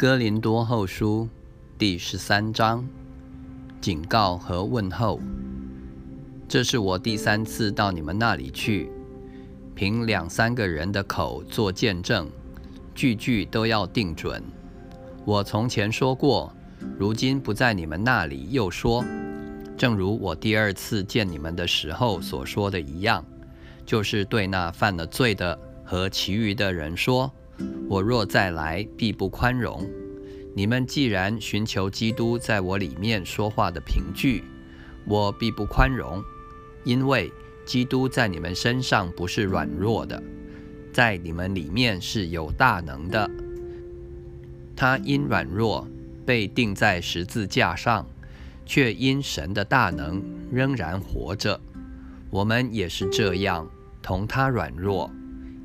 哥林多后书第十三章警告和问候。这是我第三次到你们那里去，凭两三个人的口做见证，句句都要定准。我从前说过，如今不在你们那里，又说，正如我第二次见你们的时候所说的一样，就是对那犯了罪的和其余的人说。我若再来，必不宽容。你们既然寻求基督在我里面说话的凭据，我必不宽容，因为基督在你们身上不是软弱的，在你们里面是有大能的。他因软弱被钉在十字架上，却因神的大能仍然活着。我们也是这样，同他软弱。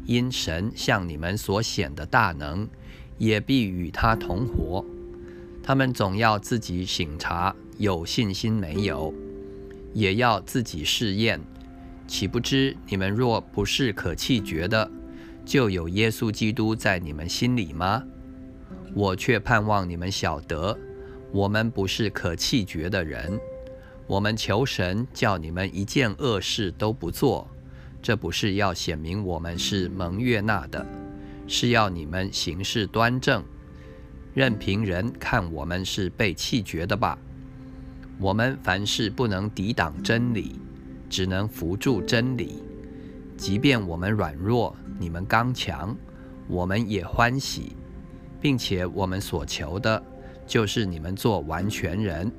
因神向你们所显的大能，也必与他同活。他们总要自己省察，有信心没有，也要自己试验。岂不知你们若不是可弃绝的，就有耶稣基督在你们心里吗？我却盼望你们晓得，我们不是可弃绝的人。我们求神叫你们一件恶事都不做。这不是要显明我们是蒙悦纳的，是要你们行事端正，任凭人看我们是被弃绝的吧。我们凡事不能抵挡真理，只能扶助真理。即便我们软弱，你们刚强，我们也欢喜，并且我们所求的，就是你们做完全人。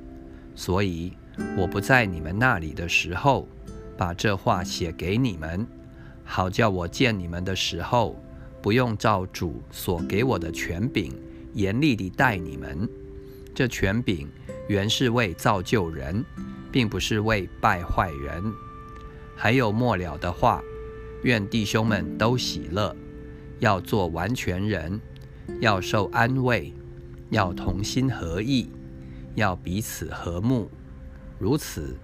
所以我不在你们那里的时候。把这话写给你们，好叫我见你们的时候，不用照主所给我的权柄严厉地待你们。这权柄原是为造就人，并不是为败坏人。还有末了的话，愿弟兄们都喜乐，要做完全人，要受安慰，要同心合意，要彼此和睦，如此。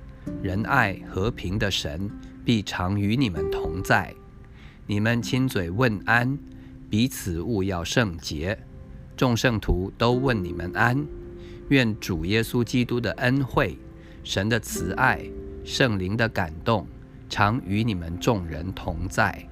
仁爱和平的神必常与你们同在。你们亲嘴问安，彼此勿要圣洁。众圣徒都问你们安。愿主耶稣基督的恩惠、神的慈爱、圣灵的感动，常与你们众人同在。